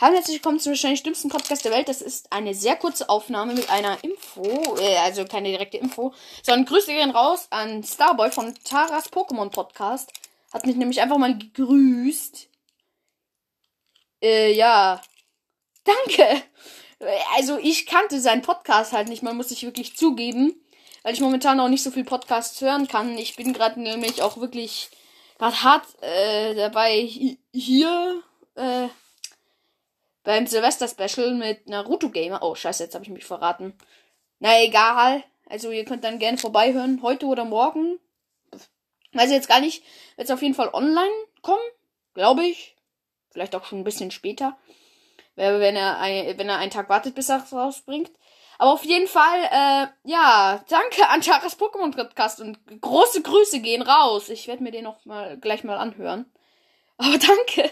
Hallo herzlich willkommen zum wahrscheinlich dümmsten Podcast der Welt. Das ist eine sehr kurze Aufnahme mit einer Info, äh, also keine direkte Info, sondern Grüße gehen raus an Starboy von Taras Pokémon Podcast. Hat mich nämlich einfach mal gegrüßt. Äh, ja. Danke. Also ich kannte seinen Podcast halt nicht, man muss sich wirklich zugeben, weil ich momentan auch nicht so viel Podcasts hören kann. Ich bin gerade nämlich auch wirklich gerade hart äh, dabei hier äh, beim Silvester-Special mit Naruto Gamer. Oh, scheiße, jetzt habe ich mich verraten. Na egal. Also ihr könnt dann gerne vorbeihören, heute oder morgen. Weiß ich jetzt gar nicht. Wird auf jeden Fall online kommen, glaube ich. Vielleicht auch schon ein bisschen später. Wenn er, ein, wenn er einen Tag wartet, bis er es rausbringt. Aber auf jeden Fall, äh, ja, danke an Charas Pokémon Podcast und große Grüße gehen raus. Ich werde mir den noch mal gleich mal anhören. Aber danke.